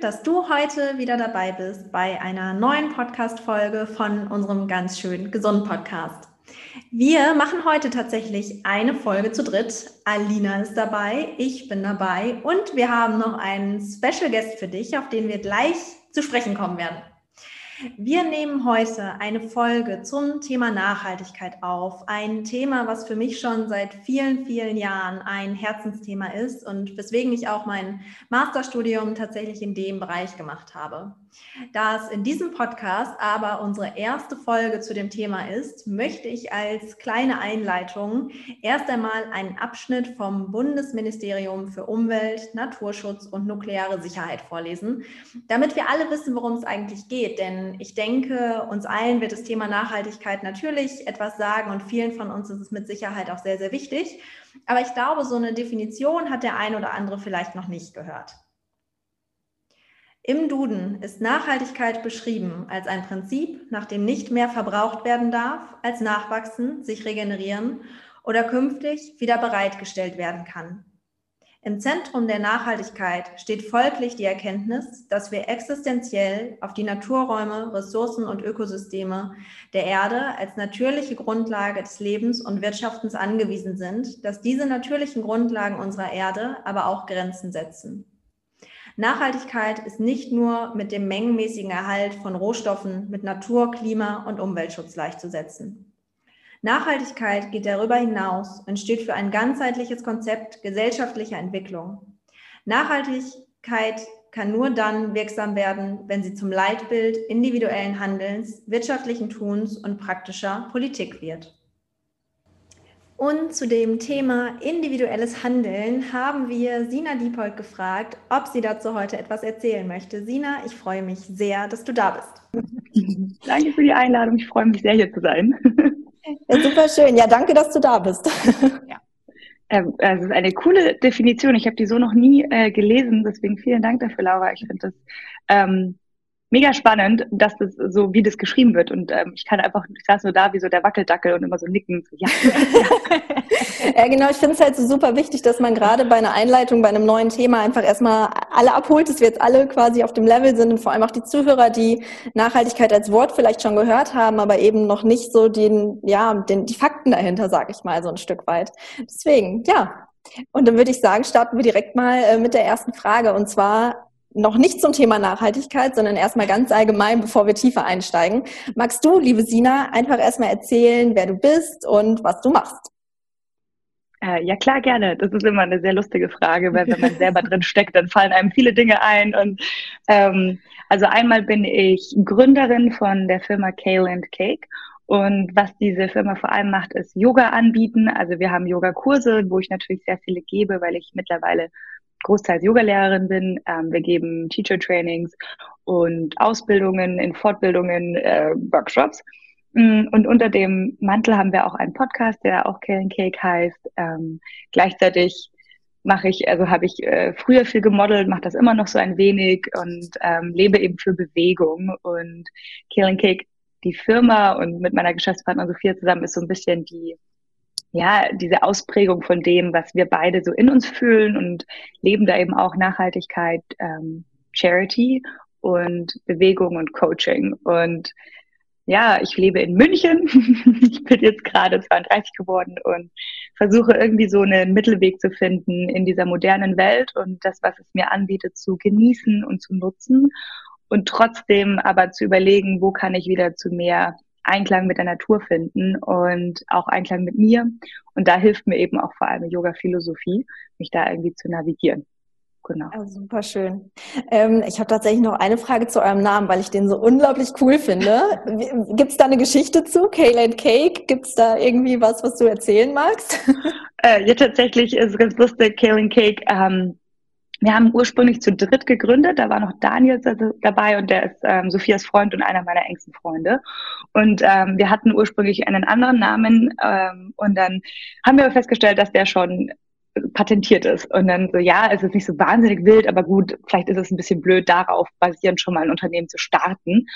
Dass du heute wieder dabei bist bei einer neuen Podcast-Folge von unserem ganz schön gesund Podcast. Wir machen heute tatsächlich eine Folge zu dritt. Alina ist dabei, ich bin dabei und wir haben noch einen Special Guest für dich, auf den wir gleich zu sprechen kommen werden. Wir nehmen heute eine Folge zum Thema Nachhaltigkeit auf. Ein Thema, was für mich schon seit vielen, vielen Jahren ein Herzensthema ist und weswegen ich auch mein Masterstudium tatsächlich in dem Bereich gemacht habe. Da es in diesem Podcast aber unsere erste Folge zu dem Thema ist, möchte ich als kleine Einleitung erst einmal einen Abschnitt vom Bundesministerium für Umwelt, Naturschutz und nukleare Sicherheit vorlesen, damit wir alle wissen, worum es eigentlich geht. Denn ich denke, uns allen wird das Thema Nachhaltigkeit natürlich etwas sagen und vielen von uns ist es mit Sicherheit auch sehr, sehr wichtig. Aber ich glaube, so eine Definition hat der ein oder andere vielleicht noch nicht gehört. Im Duden ist Nachhaltigkeit beschrieben als ein Prinzip, nach dem nicht mehr verbraucht werden darf, als nachwachsen, sich regenerieren oder künftig wieder bereitgestellt werden kann. Im Zentrum der Nachhaltigkeit steht folglich die Erkenntnis, dass wir existenziell auf die Naturräume, Ressourcen und Ökosysteme der Erde als natürliche Grundlage des Lebens und Wirtschaftens angewiesen sind, dass diese natürlichen Grundlagen unserer Erde aber auch Grenzen setzen. Nachhaltigkeit ist nicht nur mit dem mengenmäßigen Erhalt von Rohstoffen mit Natur-, Klima- und Umweltschutz gleichzusetzen. Nachhaltigkeit geht darüber hinaus und steht für ein ganzheitliches Konzept gesellschaftlicher Entwicklung. Nachhaltigkeit kann nur dann wirksam werden, wenn sie zum Leitbild individuellen Handelns, wirtschaftlichen Tuns und praktischer Politik wird. Und zu dem Thema individuelles Handeln haben wir Sina Diepold gefragt, ob sie dazu heute etwas erzählen möchte. Sina, ich freue mich sehr, dass du da bist. Danke für die Einladung. Ich freue mich sehr, hier zu sein. Ja, super schön. Ja, danke, dass du da bist. Ja. Ähm, es ist eine coole Definition. Ich habe die so noch nie äh, gelesen. Deswegen vielen Dank dafür, Laura. Ich finde das ähm, mega spannend, dass das so, wie das geschrieben wird. Und ähm, ich kann einfach, ich saß nur da wie so der Wackeldackel und immer so nicken. So, ja, ja. genau. Ich finde es halt so super wichtig, dass man gerade bei einer Einleitung, bei einem neuen Thema einfach erstmal alle abholt, dass wir jetzt alle quasi auf dem Level sind und vor allem auch die Zuhörer, die Nachhaltigkeit als Wort vielleicht schon gehört haben, aber eben noch nicht so den, ja, den, die Fakten dahinter, sag ich mal, so ein Stück weit. Deswegen, ja. Und dann würde ich sagen, starten wir direkt mal äh, mit der ersten Frage. Und zwar, noch nicht zum Thema Nachhaltigkeit, sondern erstmal ganz allgemein, bevor wir tiefer einsteigen. Magst du, liebe Sina, einfach erstmal erzählen, wer du bist und was du machst? Äh, ja, klar, gerne. Das ist immer eine sehr lustige Frage, weil wenn man selber drin steckt, dann fallen einem viele Dinge ein. Und ähm, also einmal bin ich Gründerin von der Firma Kale and Cake. Und was diese Firma vor allem macht, ist Yoga anbieten. Also wir haben Yoga-Kurse, wo ich natürlich sehr viele gebe, weil ich mittlerweile großteils Yogalehrerin bin. Ähm, wir geben Teacher-Trainings und Ausbildungen in Fortbildungen, äh, Workshops. Mm, und unter dem Mantel haben wir auch einen Podcast, der auch Kellen Cake heißt. Ähm, gleichzeitig mache ich, also habe ich äh, früher viel gemodelt, mache das immer noch so ein wenig und ähm, lebe eben für Bewegung. Und Killing Cake, die Firma und mit meiner Geschäftspartnerin Sophia zusammen ist so ein bisschen die ja, diese Ausprägung von dem, was wir beide so in uns fühlen und leben da eben auch Nachhaltigkeit, ähm, Charity und Bewegung und Coaching. Und ja, ich lebe in München. ich bin jetzt gerade 32 geworden und versuche irgendwie so einen Mittelweg zu finden in dieser modernen Welt und das, was es mir anbietet, zu genießen und zu nutzen und trotzdem aber zu überlegen, wo kann ich wieder zu mehr Einklang mit der Natur finden und auch Einklang mit mir. Und da hilft mir eben auch vor allem Yoga-Philosophie, mich da irgendwie zu navigieren. Genau. Ja, super schön. Ähm, ich habe tatsächlich noch eine Frage zu eurem Namen, weil ich den so unglaublich cool finde. Gibt es da eine Geschichte zu Kale and Cake? Gibt es da irgendwie was, was du erzählen magst? Äh, ja, tatsächlich ist es ganz lustig. Kale and Cake ähm, wir haben ursprünglich zu dritt gegründet. Da war noch Daniel dabei und der ist ähm, Sophias Freund und einer meiner engsten Freunde. Und ähm, wir hatten ursprünglich einen anderen Namen ähm, und dann haben wir festgestellt, dass der schon patentiert ist. Und dann so, ja, es ist nicht so wahnsinnig wild, aber gut, vielleicht ist es ein bisschen blöd, darauf basierend schon mal ein Unternehmen zu starten.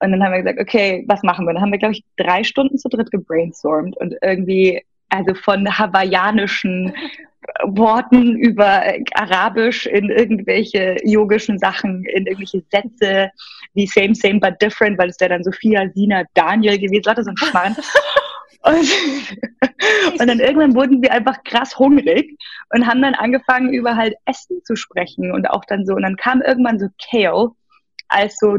Und dann haben wir gesagt, okay, was machen wir? Dann haben wir, glaube ich, drei Stunden zu dritt gebrainstormt und irgendwie, also von hawaiianischen Worten über Arabisch in irgendwelche yogischen Sachen, in irgendwelche Sätze wie same, same, but different, weil es wäre dann Sophia, Sina, Daniel gewesen, hatte so ein Schmarrn. Und, und, dann irgendwann wurden wir einfach krass hungrig und haben dann angefangen, über halt Essen zu sprechen und auch dann so. Und dann kam irgendwann so Kale als so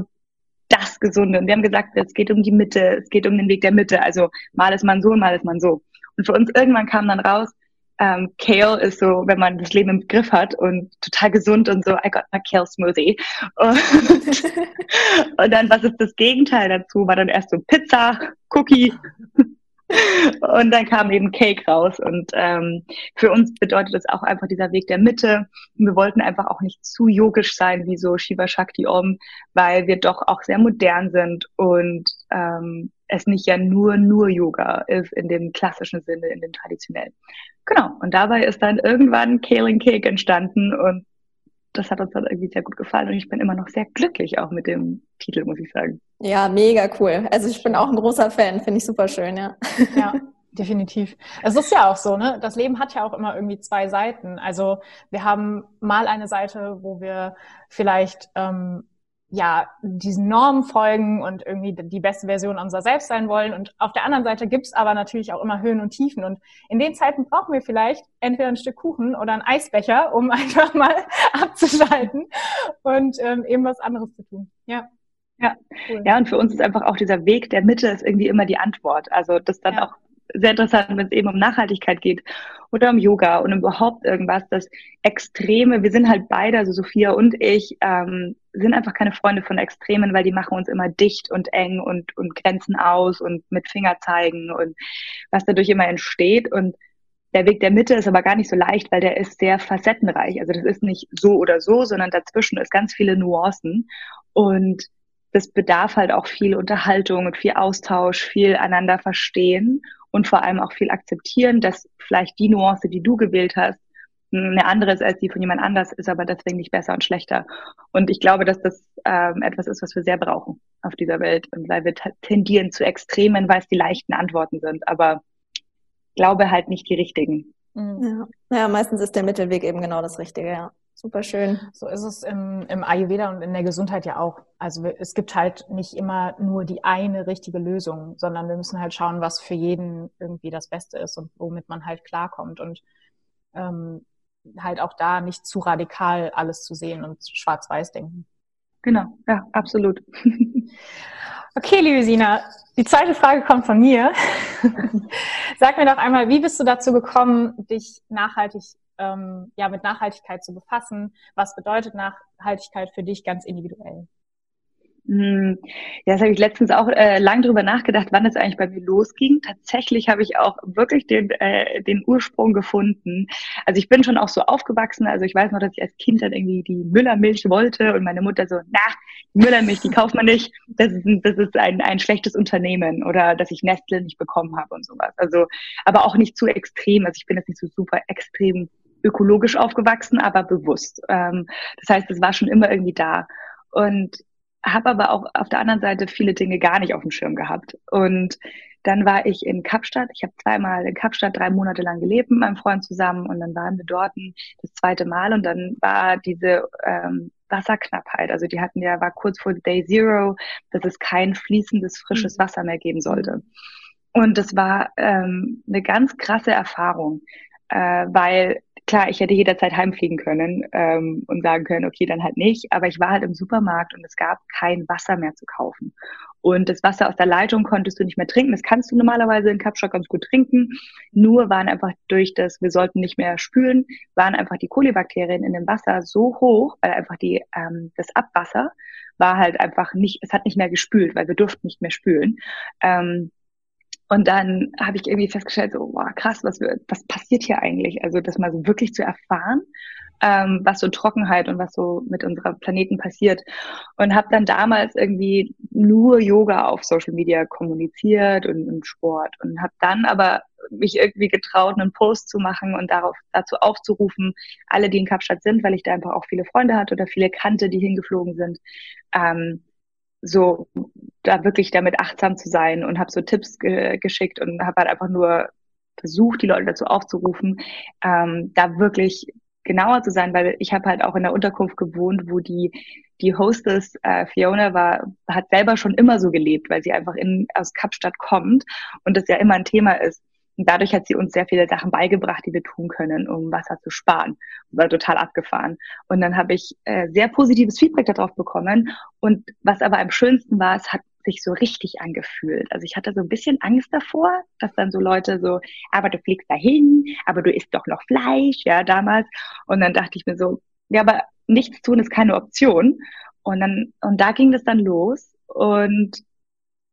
das Gesunde. Und wir haben gesagt, es geht um die Mitte, es geht um den Weg der Mitte. Also mal ist man so und mal ist man so. Und für uns irgendwann kam dann raus, ähm, Kale ist so, wenn man das Leben im Griff hat und total gesund und so, I got my Kale Smoothie. Und, und dann, was ist das Gegenteil dazu? War dann erst so Pizza, Cookie und dann kam eben Cake raus. Und ähm, für uns bedeutet das auch einfach dieser Weg der Mitte. Und wir wollten einfach auch nicht zu yogisch sein wie so Shiva Shakti Om, weil wir doch auch sehr modern sind und ähm, es nicht ja nur, nur Yoga ist in dem klassischen Sinne, in dem traditionellen. Genau. Und dabei ist dann irgendwann Kale and Cake entstanden und das hat uns dann irgendwie sehr gut gefallen und ich bin immer noch sehr glücklich auch mit dem Titel, muss ich sagen. Ja, mega cool. Also ich bin auch ein großer Fan, finde ich super schön, ja. Ja. Definitiv. Es ist ja auch so, ne? Das Leben hat ja auch immer irgendwie zwei Seiten. Also wir haben mal eine Seite, wo wir vielleicht ähm, ja, diesen Normen folgen und irgendwie die beste Version unserer selbst sein wollen. Und auf der anderen Seite gibt's aber natürlich auch immer Höhen und Tiefen. Und in den Zeiten brauchen wir vielleicht entweder ein Stück Kuchen oder einen Eisbecher, um einfach mal abzuschalten und ähm, eben was anderes zu tun. Ja. Ja. Cool. ja, und für uns ist einfach auch dieser Weg der Mitte ist irgendwie immer die Antwort. Also das dann ja. auch sehr interessant, wenn es eben um Nachhaltigkeit geht oder um Yoga und überhaupt irgendwas, das Extreme, wir sind halt beide, also Sophia und ich, ähm, sind einfach keine Freunde von Extremen, weil die machen uns immer dicht und eng und, und grenzen aus und mit Finger zeigen und was dadurch immer entsteht. Und der Weg der Mitte ist aber gar nicht so leicht, weil der ist sehr facettenreich. Also das ist nicht so oder so, sondern dazwischen ist ganz viele Nuancen. Und das bedarf halt auch viel Unterhaltung und viel Austausch, viel einander verstehen und vor allem auch viel akzeptieren, dass vielleicht die Nuance, die du gewählt hast, eine andere ist als die von jemand anders, ist aber deswegen nicht besser und schlechter. Und ich glaube, dass das ähm, etwas ist, was wir sehr brauchen auf dieser Welt und weil wir tendieren zu Extremen, weil es die leichten Antworten sind, aber glaube halt nicht die richtigen. Mhm. Ja. ja, meistens ist der Mittelweg eben genau das Richtige, ja. Super schön. So ist es im, im Ayurveda und in der Gesundheit ja auch. Also es gibt halt nicht immer nur die eine richtige Lösung, sondern wir müssen halt schauen, was für jeden irgendwie das Beste ist und womit man halt klarkommt und ähm, halt auch da nicht zu radikal alles zu sehen und schwarz-weiß denken. Genau, ja, absolut. Okay, liebe Sina, die zweite Frage kommt von mir. Sag mir doch einmal, wie bist du dazu gekommen, dich nachhaltig ähm, ja, mit Nachhaltigkeit zu befassen. Was bedeutet Nachhaltigkeit für dich ganz individuell? Hm, ja, das habe ich letztens auch äh, lang drüber nachgedacht, wann es eigentlich bei mir losging. Tatsächlich habe ich auch wirklich den, äh, den Ursprung gefunden. Also ich bin schon auch so aufgewachsen. Also ich weiß noch, dass ich als Kind dann irgendwie die Müllermilch wollte und meine Mutter so, na, die Müllermilch, die kauft man nicht. Das ist, das ist ein, ein schlechtes Unternehmen oder dass ich Nestle nicht bekommen habe und sowas. Also, aber auch nicht zu extrem. Also ich bin jetzt nicht so super extrem ökologisch aufgewachsen, aber bewusst. Ähm, das heißt, es war schon immer irgendwie da. Und habe aber auch auf der anderen Seite viele Dinge gar nicht auf dem Schirm gehabt. Und dann war ich in Kapstadt. Ich habe zweimal in Kapstadt drei Monate lang gelebt mit meinem Freund zusammen und dann waren wir dort das zweite Mal und dann war diese ähm, Wasserknappheit. Also die hatten ja, war kurz vor Day Zero, dass es kein fließendes, frisches mhm. Wasser mehr geben sollte. Und das war ähm, eine ganz krasse Erfahrung, äh, weil klar, ich hätte jederzeit heimfliegen können ähm, und sagen können, okay, dann halt nicht. Aber ich war halt im Supermarkt und es gab kein Wasser mehr zu kaufen. Und das Wasser aus der Leitung konntest du nicht mehr trinken. Das kannst du normalerweise in Kapstadt ganz gut trinken. Nur waren einfach durch das, wir sollten nicht mehr spülen, waren einfach die Kolibakterien in dem Wasser so hoch, weil einfach die, ähm, das Abwasser war halt einfach nicht, es hat nicht mehr gespült, weil wir durften nicht mehr spülen. Ähm, und dann habe ich irgendwie festgestellt, so, wow, krass, was, was passiert hier eigentlich? Also das mal so wirklich zu erfahren. ähm, was so Trockenheit und was so mit unserer Planeten passiert. Und habe dann damals irgendwie nur Yoga auf Social Media kommuniziert und, und Sport. Und habe dann aber mich irgendwie getraut, einen Post zu machen und darauf dazu aufzurufen, alle, die in Kapstadt sind, weil ich da einfach auch viele Freunde hatte oder viele kannte, die hingeflogen sind, ähm, so da wirklich damit achtsam zu sein und habe so Tipps ge geschickt und habe halt einfach nur versucht, die Leute dazu aufzurufen, ähm, da wirklich genauer zu sein, weil ich habe halt auch in der Unterkunft gewohnt, wo die die Hostess äh, Fiona war, hat selber schon immer so gelebt, weil sie einfach in, aus Kapstadt kommt und das ja immer ein Thema ist. Und dadurch hat sie uns sehr viele Sachen beigebracht, die wir tun können, um Wasser zu sparen. War total abgefahren. Und dann habe ich äh, sehr positives Feedback darauf bekommen. Und was aber am schönsten war, es hat sich so richtig angefühlt. Also ich hatte so ein bisschen Angst davor, dass dann so Leute so, aber du fliegst dahin, aber du isst doch noch Fleisch, ja, damals. Und dann dachte ich mir so, ja, aber nichts tun ist keine Option. Und dann, und da ging das dann los. Und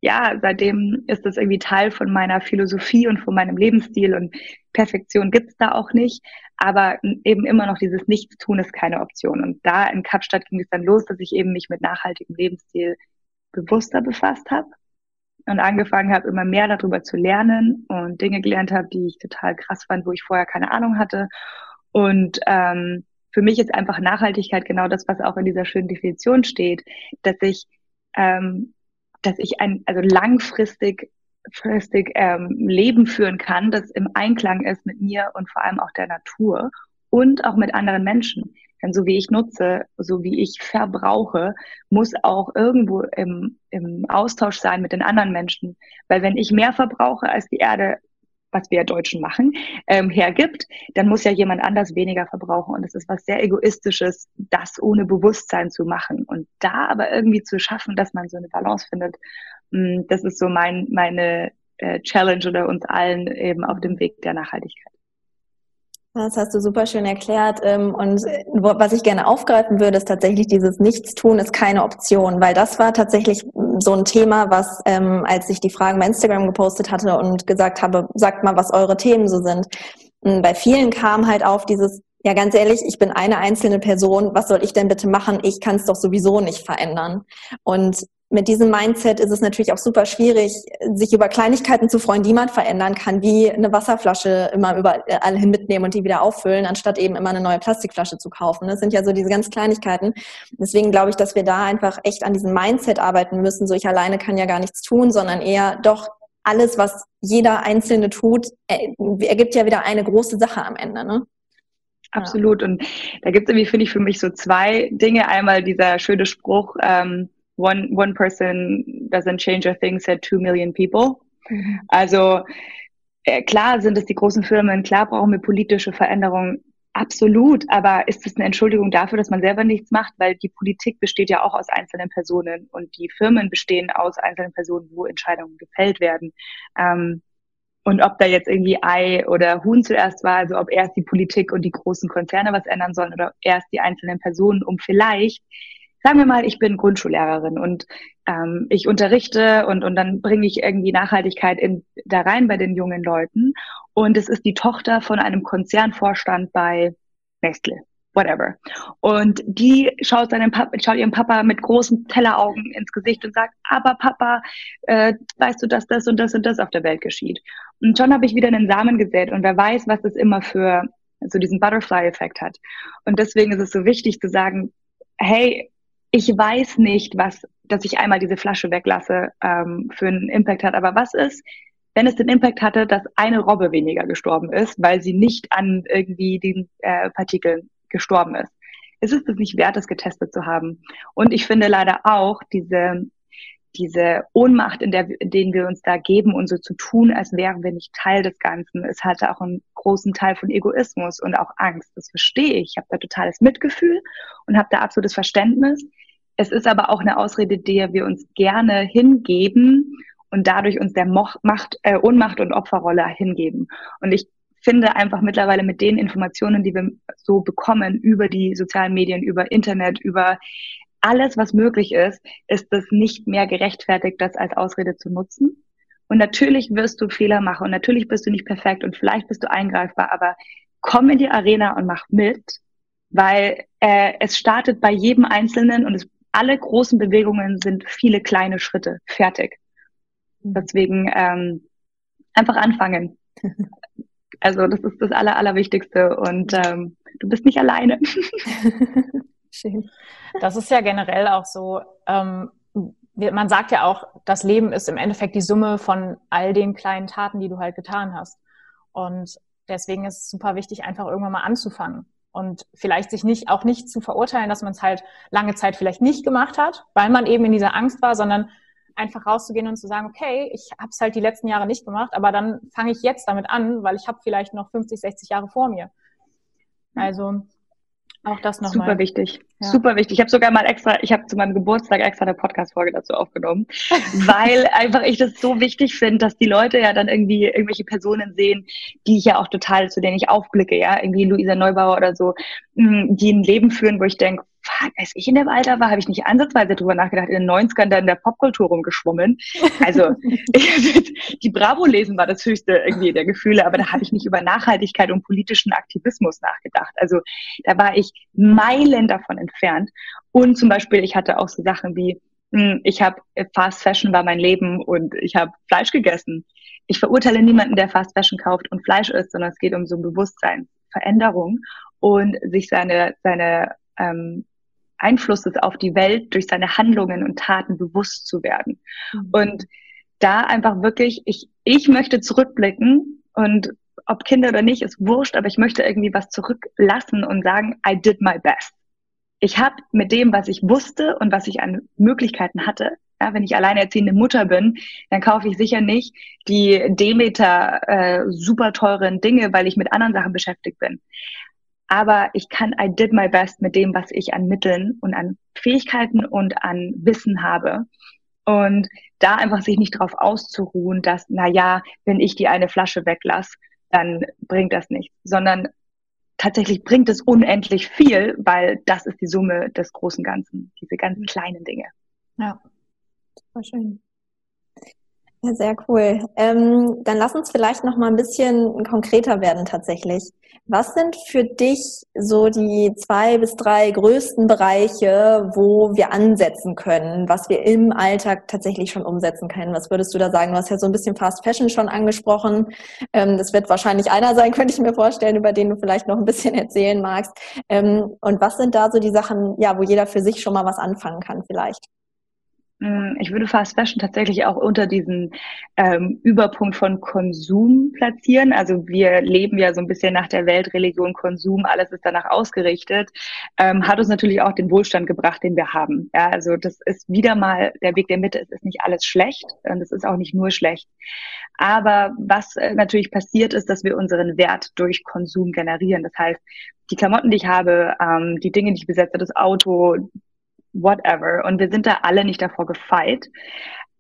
ja, seitdem ist das irgendwie Teil von meiner Philosophie und von meinem Lebensstil und Perfektion gibt's da auch nicht. Aber eben immer noch dieses Nichtstun ist keine Option. Und da in Kapstadt ging es dann los, dass ich eben mich mit nachhaltigem Lebensstil bewusster befasst habe und angefangen habe, immer mehr darüber zu lernen und Dinge gelernt habe, die ich total krass fand, wo ich vorher keine Ahnung hatte. Und ähm, für mich ist einfach Nachhaltigkeit genau das, was auch in dieser schönen Definition steht, dass ich, ähm, dass ich ein, also langfristig fristig ähm, Leben führen kann, das im Einklang ist mit mir und vor allem auch der Natur und auch mit anderen Menschen. Denn so wie ich nutze, so wie ich verbrauche, muss auch irgendwo im, im Austausch sein mit den anderen Menschen. Weil wenn ich mehr verbrauche, als die Erde, was wir Deutschen machen, ähm, hergibt, dann muss ja jemand anders weniger verbrauchen. Und es ist was sehr Egoistisches, das ohne Bewusstsein zu machen. Und da aber irgendwie zu schaffen, dass man so eine Balance findet, mh, mm, das ist so mein, meine äh, Challenge oder uns allen eben auf dem Weg der Nachhaltigkeit. Das hast du super schön erklärt. Ähm, und was ich gerne aufgreifen würde, ist tatsächlich dieses Nichtstun ist keine Option, weil das war tatsächlich so ein Thema, was, ähm, als ich die Fragen bei Instagram gepostet hatte und gesagt habe, sagt mal, was eure Themen so sind. Bei vielen kam halt auf dieses, ja ganz ehrlich, ich bin eine einzelne Person, was soll ich denn bitte machen? Ich kann es doch sowieso nicht verändern. Und mit diesem Mindset ist es natürlich auch super schwierig, sich über Kleinigkeiten zu freuen, die man verändern kann, wie eine Wasserflasche immer überall hin mitnehmen und die wieder auffüllen, anstatt eben immer eine neue Plastikflasche zu kaufen. Das sind ja so diese ganz Kleinigkeiten. Deswegen glaube ich, dass wir da einfach echt an diesem Mindset arbeiten müssen. So ich alleine kann ja gar nichts tun, sondern eher doch alles, was jeder Einzelne tut, ergibt ja wieder eine große Sache am Ende. Ne? Absolut. Und da gibt es irgendwie, finde ich, für mich so zwei Dinge. Einmal dieser schöne Spruch, ähm, one, one person doesn't change a thing, said two million people. Mhm. Also äh, klar sind es die großen Firmen, klar brauchen wir politische Veränderungen, absolut, aber ist es eine Entschuldigung dafür, dass man selber nichts macht, weil die Politik besteht ja auch aus einzelnen Personen und die Firmen bestehen aus einzelnen Personen, wo Entscheidungen gefällt werden. Ähm, und ob da jetzt irgendwie Ei oder Huhn zuerst war, also ob erst die Politik und die großen Konzerne was ändern sollen oder erst die einzelnen Personen, um vielleicht sagen wir mal, ich bin Grundschullehrerin und ähm, ich unterrichte und, und dann bringe ich irgendwie Nachhaltigkeit in, da rein bei den jungen Leuten. Und es ist die Tochter von einem Konzernvorstand bei Nestle, whatever. Und die schaut, seinen Papa, schaut ihrem Papa mit großen Telleraugen ins Gesicht und sagt, aber Papa, äh, weißt du, dass das und das und das auf der Welt geschieht? Und schon habe ich wieder einen Samen gesät und wer weiß, was das immer für so diesen Butterfly-Effekt hat. Und deswegen ist es so wichtig zu sagen, hey, ich weiß nicht, was, dass ich einmal diese Flasche weglasse, ähm, für einen Impact hat. Aber was ist, wenn es den Impact hatte, dass eine Robbe weniger gestorben ist, weil sie nicht an irgendwie den äh, Partikeln gestorben ist? Ist es nicht wert, das getestet zu haben? Und ich finde leider auch diese, diese Ohnmacht, in der, in denen wir uns da geben und so zu tun, als wären wir nicht Teil des Ganzen, es hatte auch einen großen Teil von Egoismus und auch Angst. Das verstehe ich. Ich habe da totales Mitgefühl und habe da absolutes Verständnis. Es ist aber auch eine Ausrede, der wir uns gerne hingeben und dadurch uns der Macht, äh, Ohnmacht und Opferrolle hingeben. Und ich finde einfach mittlerweile mit den Informationen, die wir so bekommen über die sozialen Medien, über Internet, über alles, was möglich ist, ist es nicht mehr gerechtfertigt, das als Ausrede zu nutzen. Und natürlich wirst du Fehler machen und natürlich bist du nicht perfekt und vielleicht bist du eingreifbar, aber komm in die Arena und mach mit weil äh, es startet bei jedem Einzelnen und es, alle großen Bewegungen sind viele kleine Schritte. Fertig. Mhm. Deswegen ähm, einfach anfangen. Also das ist das Aller, Allerwichtigste und ähm, du bist nicht alleine. Schön. Das ist ja generell auch so. Ähm, man sagt ja auch, das Leben ist im Endeffekt die Summe von all den kleinen Taten, die du halt getan hast. Und deswegen ist es super wichtig, einfach irgendwann mal anzufangen und vielleicht sich nicht auch nicht zu verurteilen, dass man es halt lange Zeit vielleicht nicht gemacht hat, weil man eben in dieser Angst war, sondern einfach rauszugehen und zu sagen, okay, ich habe es halt die letzten Jahre nicht gemacht, aber dann fange ich jetzt damit an, weil ich habe vielleicht noch 50, 60 Jahre vor mir. Also auch das nochmal. Super wichtig. Ja. Super wichtig. Ich habe sogar mal extra, ich habe zu meinem Geburtstag extra eine Podcast-Folge dazu aufgenommen, weil einfach ich das so wichtig finde, dass die Leute ja dann irgendwie irgendwelche Personen sehen, die ich ja auch total, zu denen ich aufblicke, ja, irgendwie Luisa Neubauer oder so, mm, die ein Leben führen, wo ich denke, als ich in dem Alter war, habe ich nicht ansatzweise drüber nachgedacht, in den 90ern da in der Popkultur rumgeschwommen. Also die Bravo lesen war das höchste irgendwie der Gefühle, aber da habe ich nicht über Nachhaltigkeit und politischen Aktivismus nachgedacht. Also da war ich Meilen davon entfernt. Und zum Beispiel, ich hatte auch so Sachen wie, hm, ich habe Fast Fashion war mein Leben und ich habe Fleisch gegessen. Ich verurteile niemanden, der Fast Fashion kauft und Fleisch isst, sondern es geht um so Bewusstseinsveränderung und sich seine, seine ähm, Einflusses auf die Welt durch seine Handlungen und Taten bewusst zu werden. Mhm. Und da einfach wirklich, ich, ich möchte zurückblicken und ob Kinder oder nicht, ist wurscht, aber ich möchte irgendwie was zurücklassen und sagen, I did my best. Ich habe mit dem, was ich wusste und was ich an Möglichkeiten hatte, ja, wenn ich alleinerziehende Mutter bin, dann kaufe ich sicher nicht die Demeter äh, super teuren Dinge, weil ich mit anderen Sachen beschäftigt bin aber ich kann, I did my best mit dem, was ich an Mitteln und an Fähigkeiten und an Wissen habe. Und da einfach sich nicht darauf auszuruhen, dass, na ja, wenn ich die eine Flasche weglasse, dann bringt das nichts, sondern tatsächlich bringt es unendlich viel, weil das ist die Summe des großen Ganzen, diese ganzen kleinen Dinge. Ja, super schön. Ja, sehr cool. Ähm, dann lass uns vielleicht noch mal ein bisschen konkreter werden tatsächlich. Was sind für dich so die zwei bis drei größten Bereiche, wo wir ansetzen können, was wir im Alltag tatsächlich schon umsetzen können? Was würdest du da sagen? Du hast ja so ein bisschen Fast Fashion schon angesprochen. Ähm, das wird wahrscheinlich einer sein, könnte ich mir vorstellen, über den du vielleicht noch ein bisschen erzählen magst. Ähm, und was sind da so die Sachen, ja, wo jeder für sich schon mal was anfangen kann vielleicht? Mm, ich würde Fast Fashion tatsächlich auch unter diesen ähm, Überpunkt von Konsum platzieren. Also wir leben ja so ein bisschen nach der Weltreligion Konsum, alles ist danach ausgerichtet. Ähm, hat uns natürlich auch den Wohlstand gebracht, den wir haben. Ja, also das ist wieder mal der Weg der Mitte. Es ist nicht alles schlecht und es ist auch nicht nur schlecht. Aber was äh, natürlich passiert ist, dass wir unseren Wert durch Konsum generieren. Das heißt, die Klamotten, die ich habe, ähm, die Dinge, die ich besetze, das Auto, whatever. Und wir sind da alle nicht davor gefeit.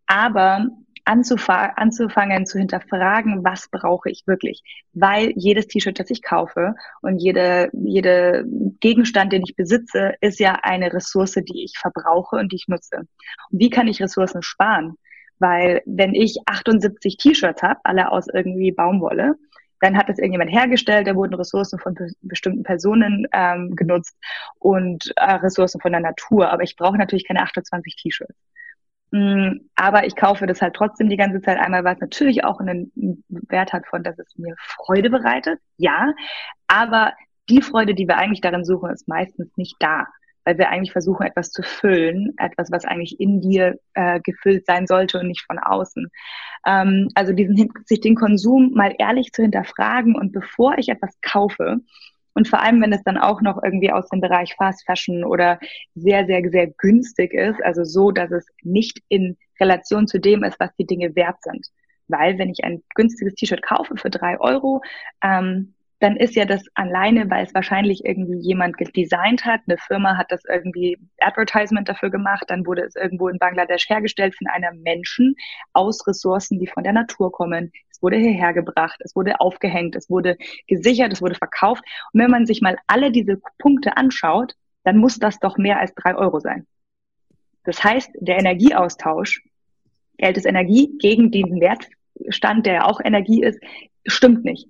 Aber anzufangen zu hinterfragen, was brauche ich wirklich. Weil jedes T-Shirt, das ich kaufe und jede, jede Gegenstand, den ich besitze, ist ja eine Ressource, die ich verbrauche und die ich nutze. Und wie kann ich Ressourcen sparen? Weil wenn ich 78 T-Shirts habe, alle aus irgendwie Baumwolle, dann hat das irgendjemand hergestellt, da wurden Ressourcen von bestimmten Personen ähm, genutzt und äh, Ressourcen von der Natur. Aber ich brauche natürlich keine 28 T-Shirts. Mm, aber ich kaufe das halt trotzdem die ganze Zeit einmal, was natürlich auch einen Wert hat von, dass es mir Freude bereitet. Ja, aber die Freude, die wir eigentlich darin suchen, ist meistens nicht da weil wir eigentlich versuchen, etwas zu füllen, etwas, was eigentlich in dir äh, gefüllt sein sollte und nicht von außen. Ähm, also diesen, sich den Konsum mal ehrlich zu hinterfragen und bevor ich etwas kaufe, und vor allem, wenn es dann auch noch irgendwie aus dem Bereich Fast Fashion oder sehr, sehr, sehr günstig ist, also so, dass es nicht in Relation zu dem ist, was die Dinge wert sind. Weil wenn ich ein günstiges T-Shirt kaufe für drei Euro, ähm, dann ist ja das alleine, weil es wahrscheinlich irgendwie jemand designt hat, eine Firma hat das irgendwie Advertisement dafür gemacht, dann wurde es irgendwo in Bangladesch hergestellt von einem Menschen aus Ressourcen, die von der Natur kommen. Es wurde hierher gebracht, es wurde aufgehängt, es wurde gesichert, es wurde verkauft. Und wenn man sich mal alle diese Punkte anschaut, dann muss das doch mehr als drei Euro sein. Das heißt, der Energieaustausch, Geld ist Energie gegen diesen Wertstand, der ja auch Energie ist, stimmt nicht.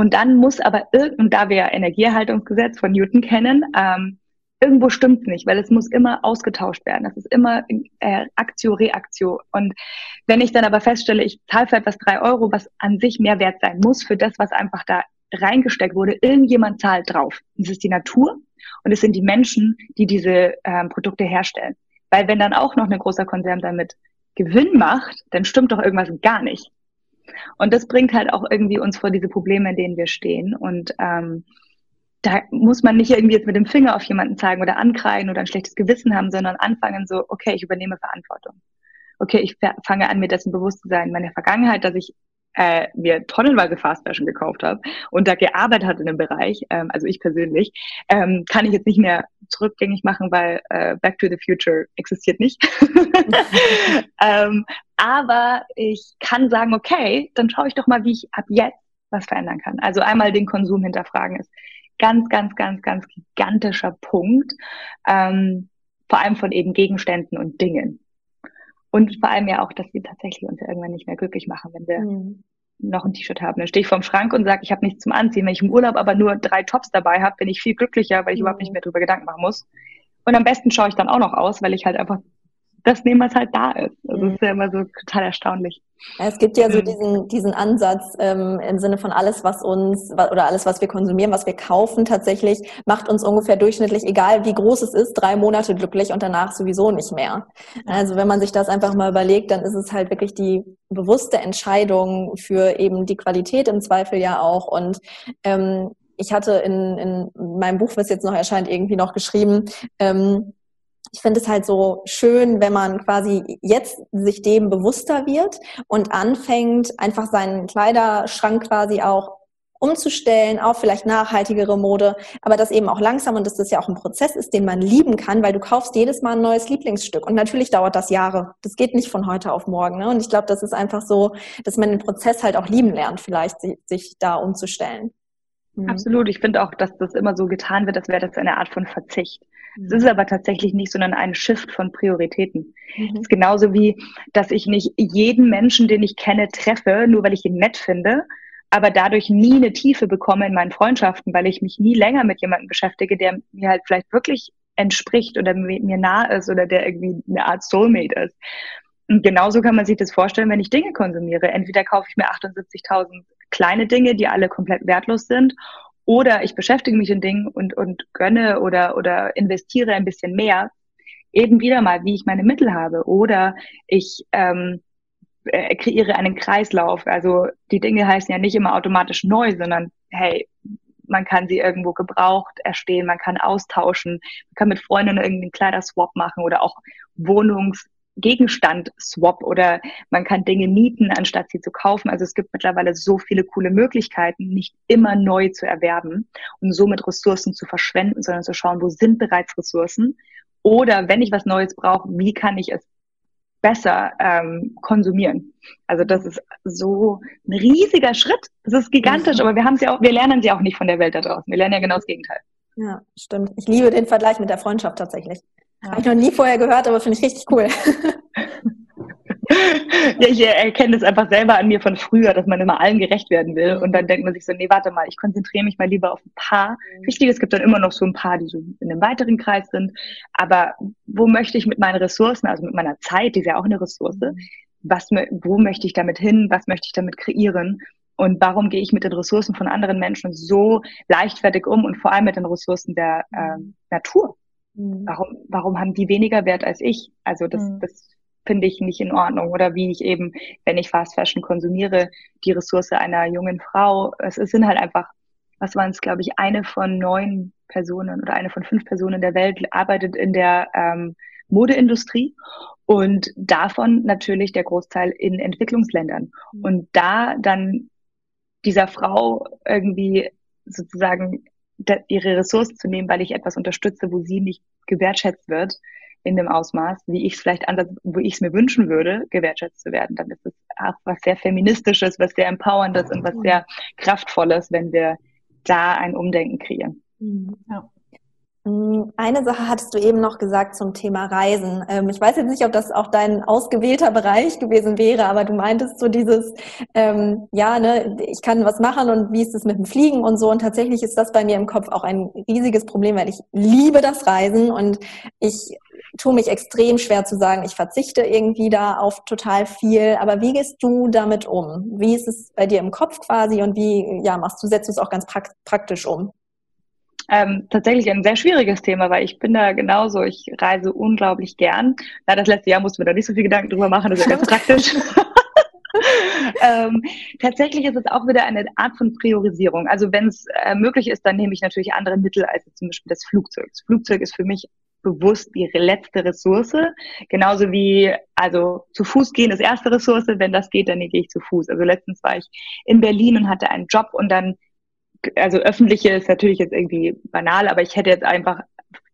Und dann muss aber irgend, da wir ja Energieerhaltungsgesetz von Newton kennen, ähm, irgendwo stimmt's nicht, weil es muss immer ausgetauscht werden. Das ist immer äh, Aktio, Reaktio. Und wenn ich dann aber feststelle, ich zahle für etwas drei Euro, was an sich mehr wert sein muss für das, was einfach da reingesteckt wurde, irgendjemand zahlt drauf. Es ist die Natur und es sind die Menschen, die diese ähm, Produkte herstellen. Weil wenn dann auch noch ein großer Konzern damit Gewinn macht, dann stimmt doch irgendwas gar nicht. Und das bringt halt auch irgendwie uns vor diese Probleme, in denen wir stehen. Und ähm, da muss man nicht irgendwie jetzt mit dem Finger auf jemanden zeigen oder ankreien oder ein schlechtes Gewissen haben, sondern anfangen so, okay, ich übernehme Verantwortung. Okay, ich fange an, mir dessen bewusst zu sein. Meine Vergangenheit, dass ich äh, mir tonnenweise Fast Fashion gekauft habe und da gearbeitet hat in dem Bereich, ähm, also ich persönlich, ähm, kann ich jetzt nicht mehr zurückgängig machen, weil äh, Back to the Future existiert nicht. ähm, aber ich kann sagen, okay, dann schaue ich doch mal, wie ich ab jetzt was verändern kann. Also einmal den Konsum hinterfragen ist ganz, ganz, ganz, ganz gigantischer Punkt, ähm, vor allem von eben Gegenständen und Dingen. Und vor allem ja auch, dass wir tatsächlich uns ja irgendwann nicht mehr glücklich machen, wenn wir mhm. noch ein T-Shirt haben. Dann stehe ich vorm Schrank und sage, ich habe nichts zum Anziehen. Wenn ich im Urlaub aber nur drei Tops dabei habe, bin ich viel glücklicher, weil ich mhm. überhaupt nicht mehr darüber Gedanken machen muss. Und am besten schaue ich dann auch noch aus, weil ich halt einfach das nehmen, was halt da ist. Also mhm. ist ja immer so total erstaunlich. Es gibt ja so mhm. diesen, diesen Ansatz ähm, im Sinne von alles, was uns oder alles, was wir konsumieren, was wir kaufen, tatsächlich macht uns ungefähr durchschnittlich, egal wie groß es ist, drei Monate glücklich und danach sowieso nicht mehr. Also wenn man sich das einfach mal überlegt, dann ist es halt wirklich die bewusste Entscheidung für eben die Qualität im Zweifel ja auch und ähm, ich hatte in, in meinem Buch, was jetzt noch erscheint, irgendwie noch geschrieben, ähm, ich finde es halt so schön, wenn man quasi jetzt sich dem bewusster wird und anfängt, einfach seinen Kleiderschrank quasi auch umzustellen auf vielleicht nachhaltigere Mode, aber das eben auch langsam und dass das ja auch ein Prozess ist, den man lieben kann, weil du kaufst jedes Mal ein neues Lieblingsstück und natürlich dauert das Jahre. Das geht nicht von heute auf morgen. Ne? Und ich glaube, das ist einfach so, dass man den Prozess halt auch lieben lernt, vielleicht sich da umzustellen. Mhm. Absolut. Ich finde auch, dass das immer so getan wird, als wäre das eine Art von Verzicht. Es ist aber tatsächlich nicht, sondern ein Shift von Prioritäten. Mhm. Es ist genauso wie, dass ich nicht jeden Menschen, den ich kenne, treffe, nur weil ich ihn nett finde, aber dadurch nie eine Tiefe bekomme in meinen Freundschaften, weil ich mich nie länger mit jemandem beschäftige, der mir halt vielleicht wirklich entspricht oder mir nah ist oder der irgendwie eine Art Soulmate ist. Und genauso kann man sich das vorstellen, wenn ich Dinge konsumiere. Entweder kaufe ich mir 78.000 kleine Dinge, die alle komplett wertlos sind, oder ich beschäftige mich in Dingen und, und gönne oder, oder investiere ein bisschen mehr, eben wieder mal, wie ich meine Mittel habe. Oder ich ähm, äh, kreiere einen Kreislauf. Also die Dinge heißen ja nicht immer automatisch neu, sondern hey, man kann sie irgendwo gebraucht erstehen, man kann austauschen, man kann mit Freunden irgendwie einen Kleiderswap machen oder auch Wohnungs- Gegenstand-Swap oder man kann Dinge mieten, anstatt sie zu kaufen. Also es gibt mittlerweile so viele coole Möglichkeiten, nicht immer neu zu erwerben und somit Ressourcen zu verschwenden, sondern zu schauen, wo sind bereits Ressourcen oder wenn ich was Neues brauche, wie kann ich es besser ähm, konsumieren. Also das ist so ein riesiger Schritt. Das ist gigantisch, mhm. aber wir haben sie auch, wir lernen sie auch nicht von der Welt da draußen. Wir lernen ja genau das Gegenteil. Ja, stimmt. Ich liebe den Vergleich mit der Freundschaft tatsächlich. Ja. Habe ich noch nie vorher gehört, aber finde ich richtig cool. ja, ich erkenne das einfach selber an mir von früher, dass man immer allen gerecht werden will. Und dann denkt man sich so, nee, warte mal, ich konzentriere mich mal lieber auf ein paar. Wichtig, mhm. es gibt dann immer noch so ein paar, die so in einem weiteren Kreis sind. Aber wo möchte ich mit meinen Ressourcen, also mit meiner Zeit, die ist ja auch eine Ressource, mhm. was, wo möchte ich damit hin, was möchte ich damit kreieren? Und warum gehe ich mit den Ressourcen von anderen Menschen so leichtfertig um und vor allem mit den Ressourcen der äh, Natur? Mhm. Warum, warum haben die weniger Wert als ich? Also das, mhm. das finde ich nicht in Ordnung. Oder wie ich eben, wenn ich Fast Fashion konsumiere, die Ressource einer jungen Frau, es, es sind halt einfach, was waren es, glaube ich, eine von neun Personen oder eine von fünf Personen der Welt arbeitet in der ähm, Modeindustrie und davon natürlich der Großteil in Entwicklungsländern. Mhm. Und da dann dieser Frau irgendwie sozusagen ihre Ressourcen zu nehmen, weil ich etwas unterstütze, wo sie nicht gewertschätzt wird in dem Ausmaß, wie ich es vielleicht anders, wo ich es mir wünschen würde, gewertschätzt zu werden, dann ist es auch was sehr feministisches, was sehr empowerndes und was sehr kraftvolles, wenn wir da ein Umdenken kreieren. Mhm. Ja. Mm, eine Sache hattest du eben noch gesagt zum Thema Reisen. Ähm, ich weiß jetzt nicht, ob das auch dein ausgewählter Bereich gewesen wäre, aber du meintest so dieses, ähm, ja, ne, ich kann was machen und wie ist es mit dem Fliegen und so. Und tatsächlich ist das bei mir im Kopf auch ein riesiges Problem, weil ich liebe das Reisen und ich tue mich extrem schwer zu sagen, ich verzichte irgendwie da auf total viel. Aber wie gehst du damit um? Wie ist es bei dir im Kopf quasi und wie, ja, machst du, setzt du es auch ganz praktisch um? Ähm, tatsächlich ein sehr schwieriges Thema, weil ich bin da genauso. Ich reise unglaublich gern. Na, das letzte Jahr mussten wir da nicht so viel Gedanken drüber machen, das ist ja ganz praktisch. ähm, tatsächlich ist es auch wieder eine Art von Priorisierung. Also wenn es äh, möglich ist, dann nehme ich natürlich andere Mittel als zum Beispiel das Flugzeug. Das Flugzeug ist für mich bewusst die letzte Ressource. Genauso wie, also zu Fuß gehen ist erste Ressource. Wenn das geht, dann gehe ich zu Fuß. Also letztens war ich in Berlin und hatte einen Job und dann also öffentliche ist natürlich jetzt irgendwie banal, aber ich hätte jetzt einfach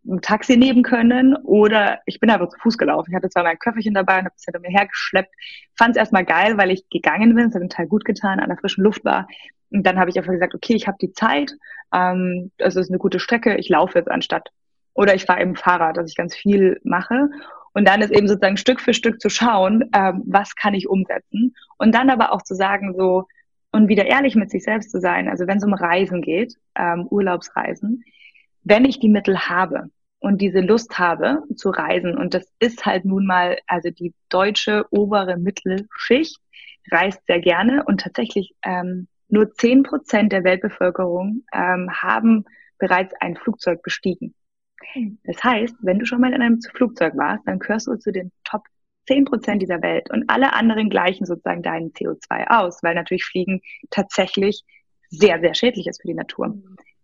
ein Taxi nehmen können oder ich bin einfach zu Fuß gelaufen. Ich hatte zwar mein Köfferchen dabei und habe es hinter mir hergeschleppt. Fand es erstmal geil, weil ich gegangen bin. Es hat total gut getan, an der frischen Luft war. Und dann habe ich einfach gesagt, okay, ich habe die Zeit. Ähm, es ist eine gute Strecke. Ich laufe jetzt anstatt. Oder ich fahre eben Fahrrad, dass ich ganz viel mache. Und dann ist eben sozusagen Stück für Stück zu schauen, ähm, was kann ich umsetzen. Und dann aber auch zu sagen, so, und wieder ehrlich mit sich selbst zu sein, also wenn es um Reisen geht, ähm, Urlaubsreisen, wenn ich die Mittel habe und diese Lust habe zu reisen, und das ist halt nun mal, also die deutsche obere Mittelschicht reist sehr gerne und tatsächlich ähm, nur zehn Prozent der Weltbevölkerung ähm, haben bereits ein Flugzeug bestiegen. Hm. Das heißt, wenn du schon mal in einem Flugzeug warst, dann gehörst du zu den Top 10 Prozent dieser Welt und alle anderen gleichen sozusagen deinen CO2 aus, weil natürlich Fliegen tatsächlich sehr, sehr schädlich ist für die Natur.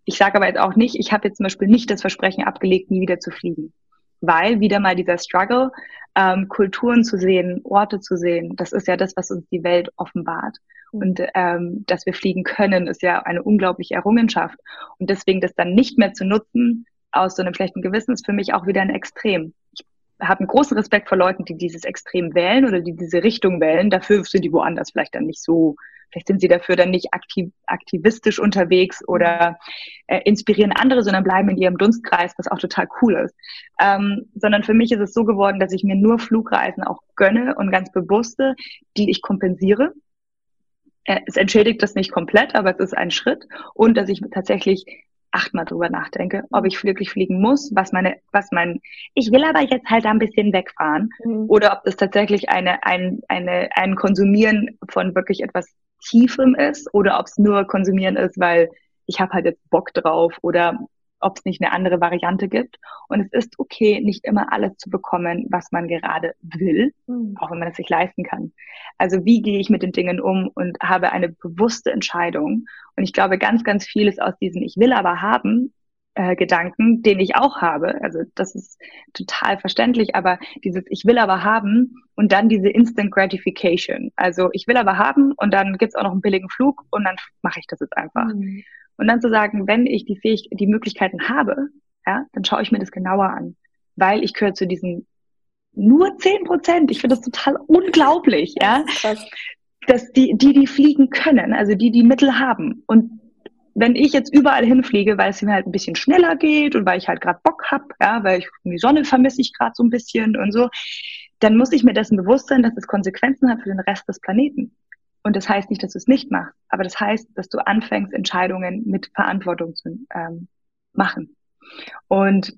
Ich sage aber jetzt auch nicht, ich habe jetzt zum Beispiel nicht das Versprechen abgelegt, nie wieder zu fliegen, weil wieder mal dieser Struggle, ähm, Kulturen zu sehen, Orte zu sehen, das ist ja das, was uns die Welt offenbart. Und ähm, dass wir fliegen können, ist ja eine unglaubliche Errungenschaft. Und deswegen das dann nicht mehr zu nutzen, aus so einem schlechten Gewissen, ist für mich auch wieder ein Extrem. Ich habe einen großen Respekt vor Leuten, die dieses Extrem wählen oder die diese Richtung wählen. Dafür sind die woanders vielleicht dann nicht so, vielleicht sind sie dafür dann nicht aktiv, aktivistisch unterwegs oder äh, inspirieren andere, sondern bleiben in ihrem Dunstkreis, was auch total cool ist. Ähm, sondern für mich ist es so geworden, dass ich mir nur Flugreisen auch gönne und ganz bewusste, die ich kompensiere. Äh, es entschädigt das nicht komplett, aber es ist ein Schritt und dass ich tatsächlich achtmal drüber nachdenke, ob ich wirklich fliegen muss, was meine, was mein, ich will aber jetzt halt ein bisschen wegfahren, mhm. oder ob das tatsächlich eine, ein, eine, ein Konsumieren von wirklich etwas Tiefem ist, oder ob es nur Konsumieren ist, weil ich habe halt jetzt Bock drauf, oder ob es nicht eine andere Variante gibt. Und es ist okay, nicht immer alles zu bekommen, was man gerade will, mhm. auch wenn man es sich leisten kann. Also wie gehe ich mit den Dingen um und habe eine bewusste Entscheidung. Und ich glaube, ganz, ganz viel ist aus diesen Ich will aber haben äh, Gedanken, den ich auch habe. Also das ist total verständlich, aber dieses Ich will aber haben und dann diese Instant Gratification. Also ich will aber haben und dann gibt's auch noch einen billigen Flug und dann mache ich das jetzt einfach. Mhm. Und dann zu sagen, wenn ich die Fähig die Möglichkeiten habe, ja, dann schaue ich mir das genauer an. Weil ich gehöre zu diesen nur zehn Prozent. Ich finde das total unglaublich, ja. Das dass die, die, die fliegen können, also die, die Mittel haben. Und wenn ich jetzt überall hinfliege, weil es mir halt ein bisschen schneller geht und weil ich halt gerade Bock hab, ja, weil ich die Sonne vermisse ich gerade so ein bisschen und so, dann muss ich mir dessen bewusst sein, dass es Konsequenzen hat für den Rest des Planeten. Und das heißt nicht, dass du es nicht machst, aber das heißt, dass du anfängst, Entscheidungen mit Verantwortung zu ähm, machen. Und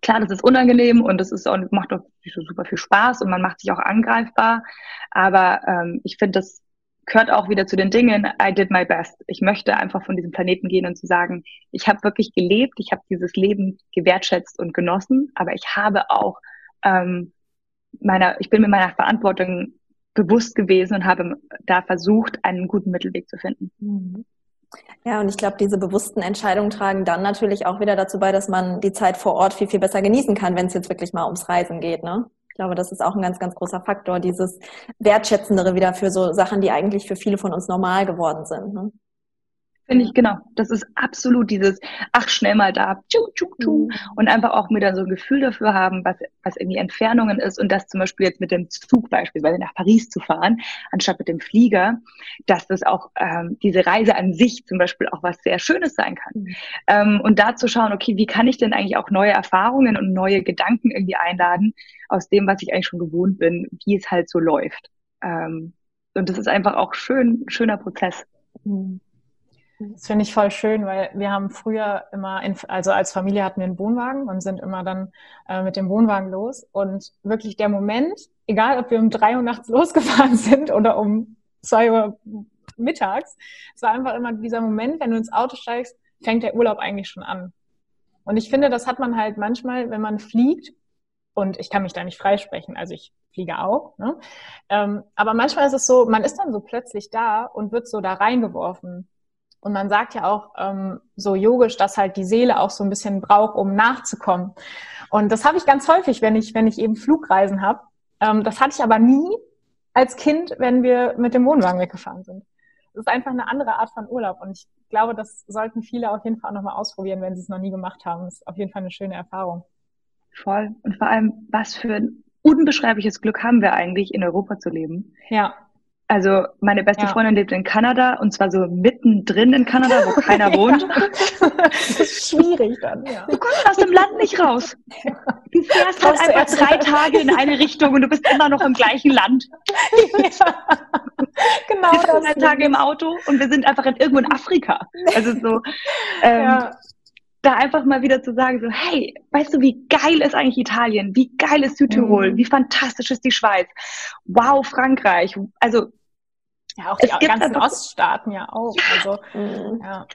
klar, das ist unangenehm und das ist auch, macht auch nicht so super viel Spaß und man macht sich auch angreifbar. Aber ähm, ich finde, das gehört auch wieder zu den Dingen, I did my best. Ich möchte einfach von diesem Planeten gehen und zu sagen, ich habe wirklich gelebt, ich habe dieses Leben gewertschätzt und genossen, aber ich habe auch ähm, meiner, ich bin mit meiner Verantwortung bewusst gewesen und habe da versucht, einen guten Mittelweg zu finden. Mhm. Ja, und ich glaube, diese bewussten Entscheidungen tragen dann natürlich auch wieder dazu bei, dass man die Zeit vor Ort viel, viel besser genießen kann, wenn es jetzt wirklich mal ums Reisen geht. Ne? Ich glaube, das ist auch ein ganz, ganz großer Faktor, dieses Wertschätzendere wieder für so Sachen, die eigentlich für viele von uns normal geworden sind. Ne? Finde ich, genau. Das ist absolut dieses, ach, schnell mal da, tschu, tschu, tschu. Mhm. und einfach auch mir dann so ein Gefühl dafür haben, was, was irgendwie Entfernungen ist und das zum Beispiel jetzt mit dem Zug beispielsweise nach Paris zu fahren, anstatt mit dem Flieger, dass das auch ähm, diese Reise an sich zum Beispiel auch was sehr Schönes sein kann. Mhm. Ähm, und da zu schauen, okay, wie kann ich denn eigentlich auch neue Erfahrungen und neue Gedanken irgendwie einladen aus dem, was ich eigentlich schon gewohnt bin, wie es halt so läuft. Ähm, und das ist einfach auch schön, schöner Prozess. Mhm. Das finde ich voll schön, weil wir haben früher immer, in, also als Familie hatten wir einen Wohnwagen und sind immer dann äh, mit dem Wohnwagen los. Und wirklich der Moment, egal ob wir um drei Uhr nachts losgefahren sind oder um zwei Uhr mittags, es war einfach immer dieser Moment, wenn du ins Auto steigst, fängt der Urlaub eigentlich schon an. Und ich finde, das hat man halt manchmal, wenn man fliegt, und ich kann mich da nicht freisprechen, also ich fliege auch, ne? ähm, aber manchmal ist es so, man ist dann so plötzlich da und wird so da reingeworfen und man sagt ja auch ähm, so yogisch, dass halt die Seele auch so ein bisschen braucht, um nachzukommen. Und das habe ich ganz häufig, wenn ich, wenn ich eben Flugreisen habe. Ähm, das hatte ich aber nie als Kind, wenn wir mit dem Wohnwagen weggefahren sind. Das ist einfach eine andere Art von Urlaub. Und ich glaube, das sollten viele auf jeden Fall auch nochmal ausprobieren, wenn sie es noch nie gemacht haben. Das ist auf jeden Fall eine schöne Erfahrung. Voll. Und vor allem, was für ein unbeschreibliches Glück haben wir eigentlich, in Europa zu leben. Ja. Also meine beste ja. Freundin lebt in Kanada und zwar so mittendrin in Kanada, wo keiner wohnt. das ist schwierig dann, ja. Du kommst aus dem Land nicht raus. Du fährst halt einfach drei Tage in eine Richtung und du bist immer noch im gleichen Land. Ja. Genau. Wir sind drei Tage im Auto und wir sind einfach in, irgendwo in Afrika. Also so. Ähm, ja da einfach mal wieder zu sagen, so, hey, weißt du, wie geil ist eigentlich Italien? Wie geil ist Südtirol? Mhm. Wie fantastisch ist die Schweiz? Wow, Frankreich. Also ja, auch die ganzen Oststaaten ja auch. Also, mhm. ja.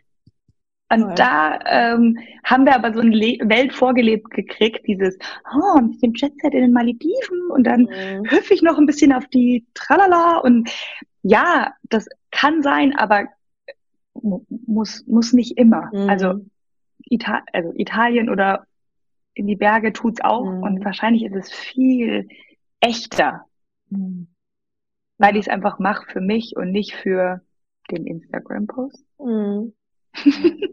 Und Toll. da ähm, haben wir aber so eine Le Welt vorgelebt gekriegt, dieses, oh, ein bisschen Jetset in den Malediven und dann mhm. hüpfe ich noch ein bisschen auf die Tralala und ja, das kann sein, aber muss, muss nicht immer. Mhm. Also, Ita also Italien oder in die Berge tut's auch mhm. und wahrscheinlich ist es viel echter. Mhm weil ich es einfach mache für mich und nicht für den Instagram-Post. Mhm.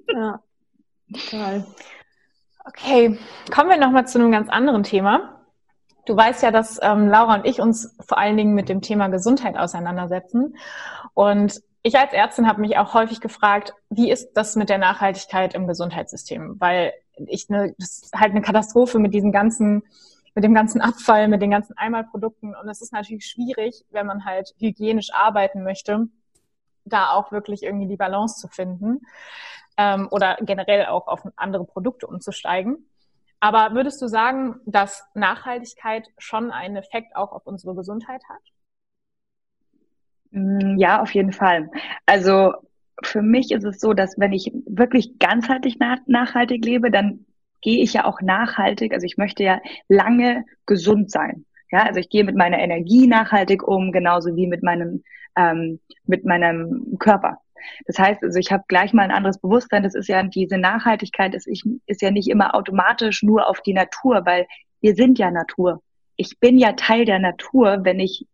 ja, total. Okay, kommen wir nochmal zu einem ganz anderen Thema. Du weißt ja, dass ähm, Laura und ich uns vor allen Dingen mit dem Thema Gesundheit auseinandersetzen. Und ich als Ärztin habe mich auch häufig gefragt, wie ist das mit der Nachhaltigkeit im Gesundheitssystem? Weil ich ne, das ist halt eine Katastrophe mit diesen ganzen mit dem ganzen Abfall, mit den ganzen Einmalprodukten. Und es ist natürlich schwierig, wenn man halt hygienisch arbeiten möchte, da auch wirklich irgendwie die Balance zu finden ähm, oder generell auch auf andere Produkte umzusteigen. Aber würdest du sagen, dass Nachhaltigkeit schon einen Effekt auch auf unsere Gesundheit hat? Mm, ja, auf jeden Fall. Also für mich ist es so, dass wenn ich wirklich ganzheitlich nachhaltig lebe, dann gehe ich ja auch nachhaltig, also ich möchte ja lange gesund sein. Ja, also ich gehe mit meiner Energie nachhaltig um, genauso wie mit meinem, ähm, mit meinem Körper. Das heißt, also ich habe gleich mal ein anderes Bewusstsein. Das ist ja diese Nachhaltigkeit, ist, ich, ist ja nicht immer automatisch nur auf die Natur, weil wir sind ja Natur. Ich bin ja Teil der Natur, wenn ich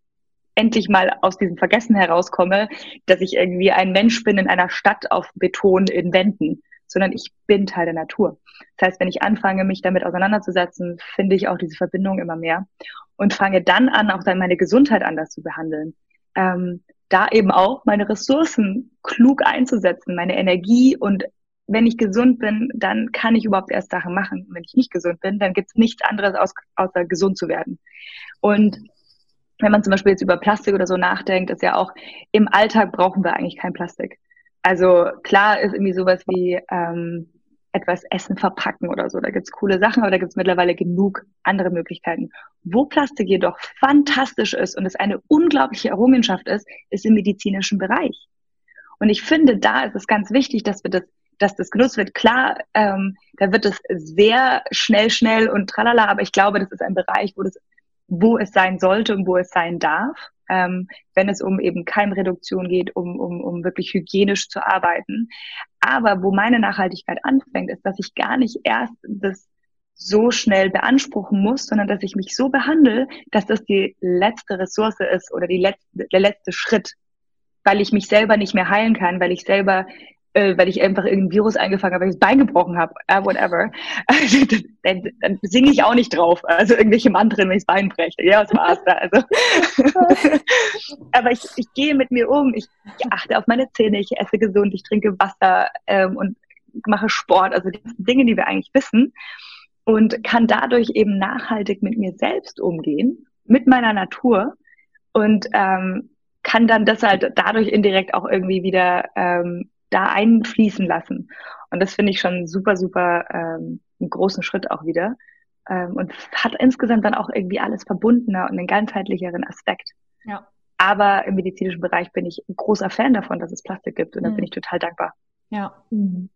endlich mal aus diesem Vergessen herauskomme, dass ich irgendwie ein Mensch bin in einer Stadt auf Beton in Wänden sondern ich bin Teil der Natur. Das heißt, wenn ich anfange, mich damit auseinanderzusetzen, finde ich auch diese Verbindung immer mehr und fange dann an, auch dann meine Gesundheit anders zu behandeln. Ähm, da eben auch meine Ressourcen klug einzusetzen, meine Energie und wenn ich gesund bin, dann kann ich überhaupt erst Sachen machen. wenn ich nicht gesund bin, dann gibt es nichts anderes aus, außer gesund zu werden. Und wenn man zum Beispiel jetzt über Plastik oder so nachdenkt, ist ja auch im Alltag brauchen wir eigentlich kein Plastik. Also klar ist irgendwie sowas wie ähm, etwas Essen verpacken oder so. Da gibt's coole Sachen, aber da gibt's mittlerweile genug andere Möglichkeiten. Wo Plastik jedoch fantastisch ist und es eine unglaubliche Errungenschaft ist, ist im medizinischen Bereich. Und ich finde, da ist es ganz wichtig, dass wir das, dass das genutzt wird. Klar, ähm, da wird es sehr schnell, schnell und tralala, aber ich glaube, das ist ein Bereich, wo das, wo es sein sollte und wo es sein darf ähm, wenn es um eben Keimreduktion geht, um, um, um wirklich hygienisch zu arbeiten. Aber wo meine Nachhaltigkeit anfängt, ist, dass ich gar nicht erst das so schnell beanspruchen muss, sondern dass ich mich so behandle, dass das die letzte Ressource ist oder die letzte, der letzte Schritt, weil ich mich selber nicht mehr heilen kann, weil ich selber äh, weil ich einfach irgendein Virus eingefangen habe, weil ich das Bein gebrochen habe, uh, whatever, also, dann, dann singe ich auch nicht drauf. Also irgendwelche Mantren, wenn ich das Bein breche. Ja, was war's da? Also. Aber ich, ich gehe mit mir um, ich achte auf meine Zähne, ich esse gesund, ich trinke Wasser ähm, und mache Sport, also die Dinge, die wir eigentlich wissen und kann dadurch eben nachhaltig mit mir selbst umgehen, mit meiner Natur und ähm, kann dann das halt dadurch indirekt auch irgendwie wieder ähm, da einfließen lassen. Und das finde ich schon super, super ähm, einen großen Schritt auch wieder. Ähm, und hat insgesamt dann auch irgendwie alles verbundener und einen ganzheitlicheren Aspekt. Ja. Aber im medizinischen Bereich bin ich ein großer Fan davon, dass es Plastik gibt und da mhm. bin ich total dankbar. Ja. Mhm.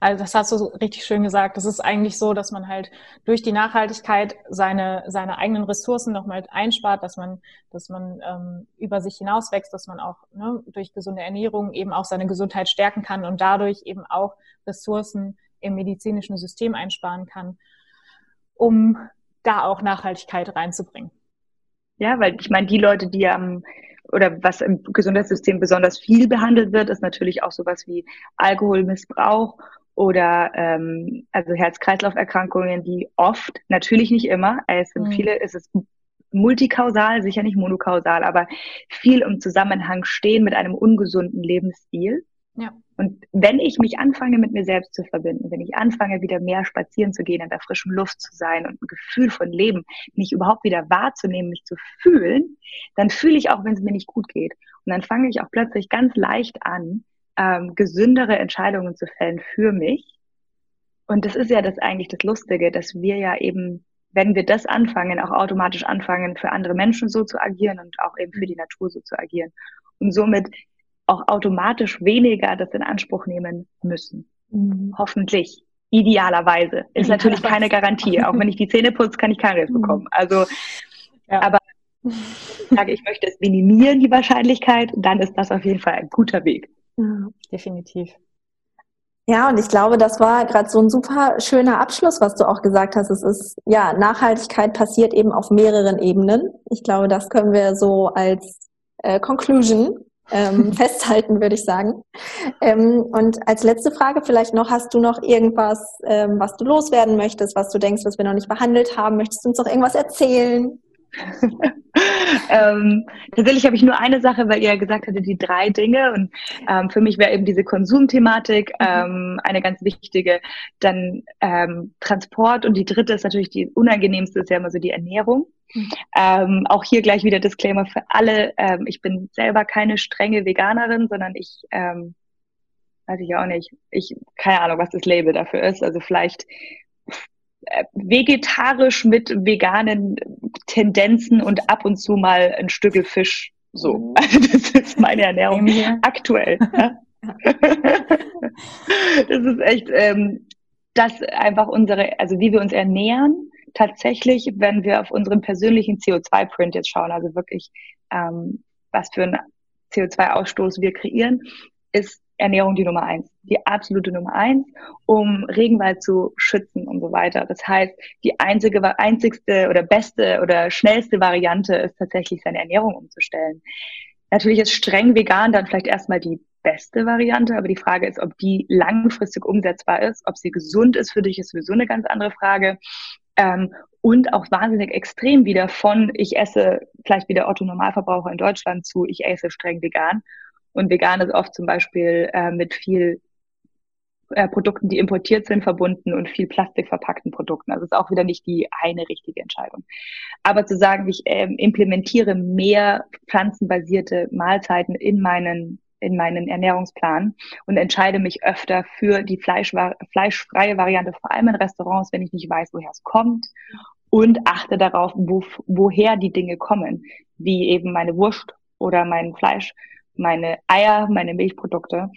Also das hast du richtig schön gesagt. Das ist eigentlich so, dass man halt durch die Nachhaltigkeit seine, seine eigenen Ressourcen nochmal einspart, dass man, dass man ähm, über sich hinauswächst, dass man auch ne, durch gesunde Ernährung eben auch seine Gesundheit stärken kann und dadurch eben auch Ressourcen im medizinischen System einsparen kann, um da auch Nachhaltigkeit reinzubringen. Ja, weil ich meine, die Leute, die am oder was im Gesundheitssystem besonders viel behandelt wird, ist natürlich auch sowas wie Alkoholmissbrauch oder ähm, also Herz-Kreislauf-Erkrankungen, die oft, natürlich nicht immer, es sind mhm. viele, es ist multikausal, sicher nicht monokausal, aber viel im Zusammenhang stehen mit einem ungesunden Lebensstil. Ja. Und wenn ich mich anfange, mit mir selbst zu verbinden, wenn ich anfange, wieder mehr spazieren zu gehen, in der frischen Luft zu sein und ein Gefühl von Leben, mich überhaupt wieder wahrzunehmen, mich zu fühlen, dann fühle ich auch, wenn es mir nicht gut geht. Und dann fange ich auch plötzlich ganz leicht an, ähm, gesündere Entscheidungen zu fällen für mich. Und das ist ja das eigentlich das Lustige, dass wir ja eben, wenn wir das anfangen, auch automatisch anfangen, für andere Menschen so zu agieren und auch eben für die Natur so zu agieren. Und somit auch automatisch weniger das in Anspruch nehmen müssen. Mhm. Hoffentlich. Idealerweise. Ist natürlich keine Garantie. Auch wenn ich die Zähne putze, kann ich Karies mhm. bekommen. Also, ja. aber ich sage, ich möchte es minimieren, die Wahrscheinlichkeit, dann ist das auf jeden Fall ein guter Weg. Ja, definitiv. Ja, und ich glaube, das war gerade so ein super schöner Abschluss, was du auch gesagt hast. Es ist, ja, Nachhaltigkeit passiert eben auf mehreren Ebenen. Ich glaube, das können wir so als äh, Conclusion ähm, festhalten, würde ich sagen. Ähm, und als letzte Frage vielleicht noch, hast du noch irgendwas, ähm, was du loswerden möchtest, was du denkst, was wir noch nicht behandelt haben? Möchtest du uns noch irgendwas erzählen? ähm, tatsächlich habe ich nur eine Sache, weil ihr gesagt hattet, die drei Dinge. Und ähm, für mich wäre eben diese Konsumthematik mhm. ähm, eine ganz wichtige. Dann ähm, Transport und die dritte ist natürlich die unangenehmste, ist ja immer so die Ernährung. Mhm. Ähm, auch hier gleich wieder Disclaimer für alle. Ähm, ich bin selber keine strenge Veganerin, sondern ich ähm, weiß ich auch nicht. Ich keine Ahnung, was das Label dafür ist. Also vielleicht äh, vegetarisch mit veganen Tendenzen und ab und zu mal ein Stückel Fisch. So, mhm. also das ist meine Ernährung aktuell. das ist echt, ähm, das einfach unsere, also wie wir uns ernähren, tatsächlich, wenn wir auf unseren persönlichen CO2-Print jetzt schauen, also wirklich, ähm, was für einen CO2-Ausstoß wir kreieren, ist Ernährung die Nummer eins, die absolute Nummer eins, um Regenwald zu schützen und so weiter. Das heißt, die einzige, einzigste oder beste oder schnellste Variante ist tatsächlich seine Ernährung umzustellen. Natürlich ist streng vegan dann vielleicht erstmal die beste Variante, aber die Frage ist, ob die langfristig umsetzbar ist, ob sie gesund ist für dich, ist sowieso eine ganz andere Frage. Ähm, und auch wahnsinnig extrem wieder von ich esse vielleicht wieder Otto Normalverbraucher in Deutschland zu ich esse streng vegan und vegan ist oft zum Beispiel äh, mit viel äh, Produkten, die importiert sind, verbunden und viel plastikverpackten Produkten. Also ist auch wieder nicht die eine richtige Entscheidung. Aber zu sagen, ich ähm, implementiere mehr pflanzenbasierte Mahlzeiten in meinen in meinen Ernährungsplan und entscheide mich öfter für die Fleisch, fleischfreie Variante, vor allem in Restaurants, wenn ich nicht weiß, woher es kommt und achte darauf, wo, woher die Dinge kommen, wie eben meine Wurst oder mein Fleisch meine Eier, meine Milchprodukte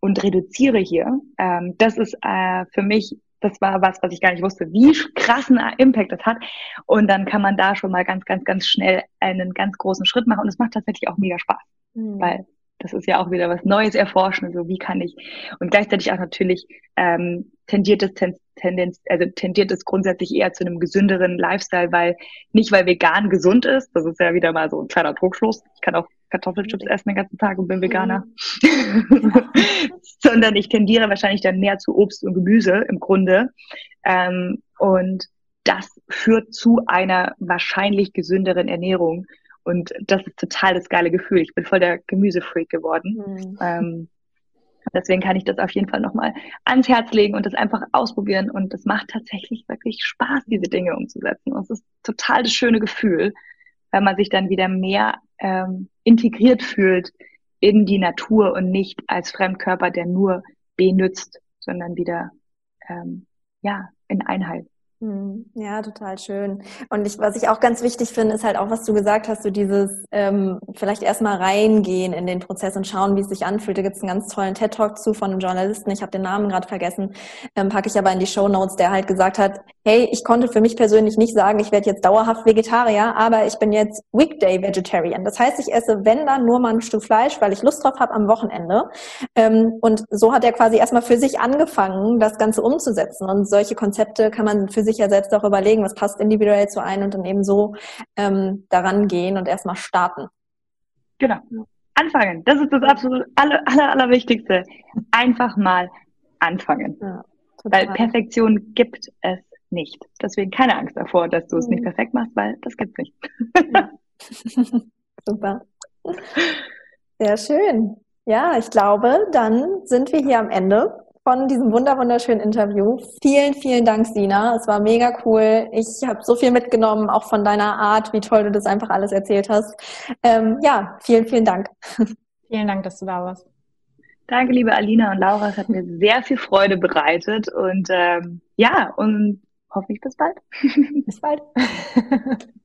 und reduziere hier. Ähm, das ist äh, für mich, das war was, was ich gar nicht wusste, wie krassen Impact das hat. Und dann kann man da schon mal ganz, ganz, ganz schnell einen ganz großen Schritt machen. Und es macht tatsächlich auch mega Spaß, mhm. weil das ist ja auch wieder was Neues erforschen. So wie kann ich und gleichzeitig auch natürlich ähm, tendiert es tendenz, also tendiert es grundsätzlich eher zu einem gesünderen Lifestyle, weil nicht weil vegan gesund ist, das ist ja wieder mal so ein kleiner Druckschluss. Ich kann auch Kartoffelchips essen den ganzen Tag und bin Veganer, mhm. sondern ich tendiere wahrscheinlich dann mehr zu Obst und Gemüse im Grunde. Ähm, und das führt zu einer wahrscheinlich gesünderen Ernährung. Und das ist total das geile Gefühl. Ich bin voll der Gemüsefreak geworden. Mhm. Ähm, deswegen kann ich das auf jeden Fall nochmal ans Herz legen und das einfach ausprobieren. Und das macht tatsächlich wirklich Spaß, diese Dinge umzusetzen. Und es ist total das schöne Gefühl, weil man sich dann wieder mehr ähm, integriert fühlt in die Natur und nicht als Fremdkörper, der nur benützt, sondern wieder ähm, ja in Einheit. Hm, ja, total schön. Und ich, was ich auch ganz wichtig finde, ist halt auch, was du gesagt hast, so dieses ähm, vielleicht erstmal reingehen in den Prozess und schauen, wie es sich anfühlt. Da gibt es einen ganz tollen TED-Talk zu von einem Journalisten, ich habe den Namen gerade vergessen, ähm, packe ich aber in die Show Notes, der halt gesagt hat, hey, ich konnte für mich persönlich nicht sagen, ich werde jetzt dauerhaft Vegetarier, aber ich bin jetzt Weekday Vegetarian. Das heißt, ich esse, wenn dann, nur mal ein Stück Fleisch, weil ich Lust drauf habe am Wochenende. Ähm, und so hat er quasi erstmal für sich angefangen, das Ganze umzusetzen. Und solche Konzepte kann man für sich sich ja selbst auch überlegen, was passt individuell zu einem und dann eben so ähm, daran gehen und erstmal starten. Genau. Anfangen. Das ist das absolut aller, aller, allerwichtigste. Einfach mal anfangen. Ja, weil Perfektion gibt es nicht. Deswegen keine Angst davor, dass du es nicht mhm. perfekt machst, weil das gibt es nicht. Ja. Super. Sehr schön. Ja, ich glaube, dann sind wir hier am Ende von diesem wunderschönen Interview. Vielen, vielen Dank, Sina. Es war mega cool. Ich habe so viel mitgenommen, auch von deiner Art, wie toll du das einfach alles erzählt hast. Ähm, ja, vielen, vielen Dank. Vielen Dank, dass du da warst. Danke, liebe Alina und Laura. Es hat mir sehr viel Freude bereitet und ähm, ja, und hoffentlich bis bald. Bis bald.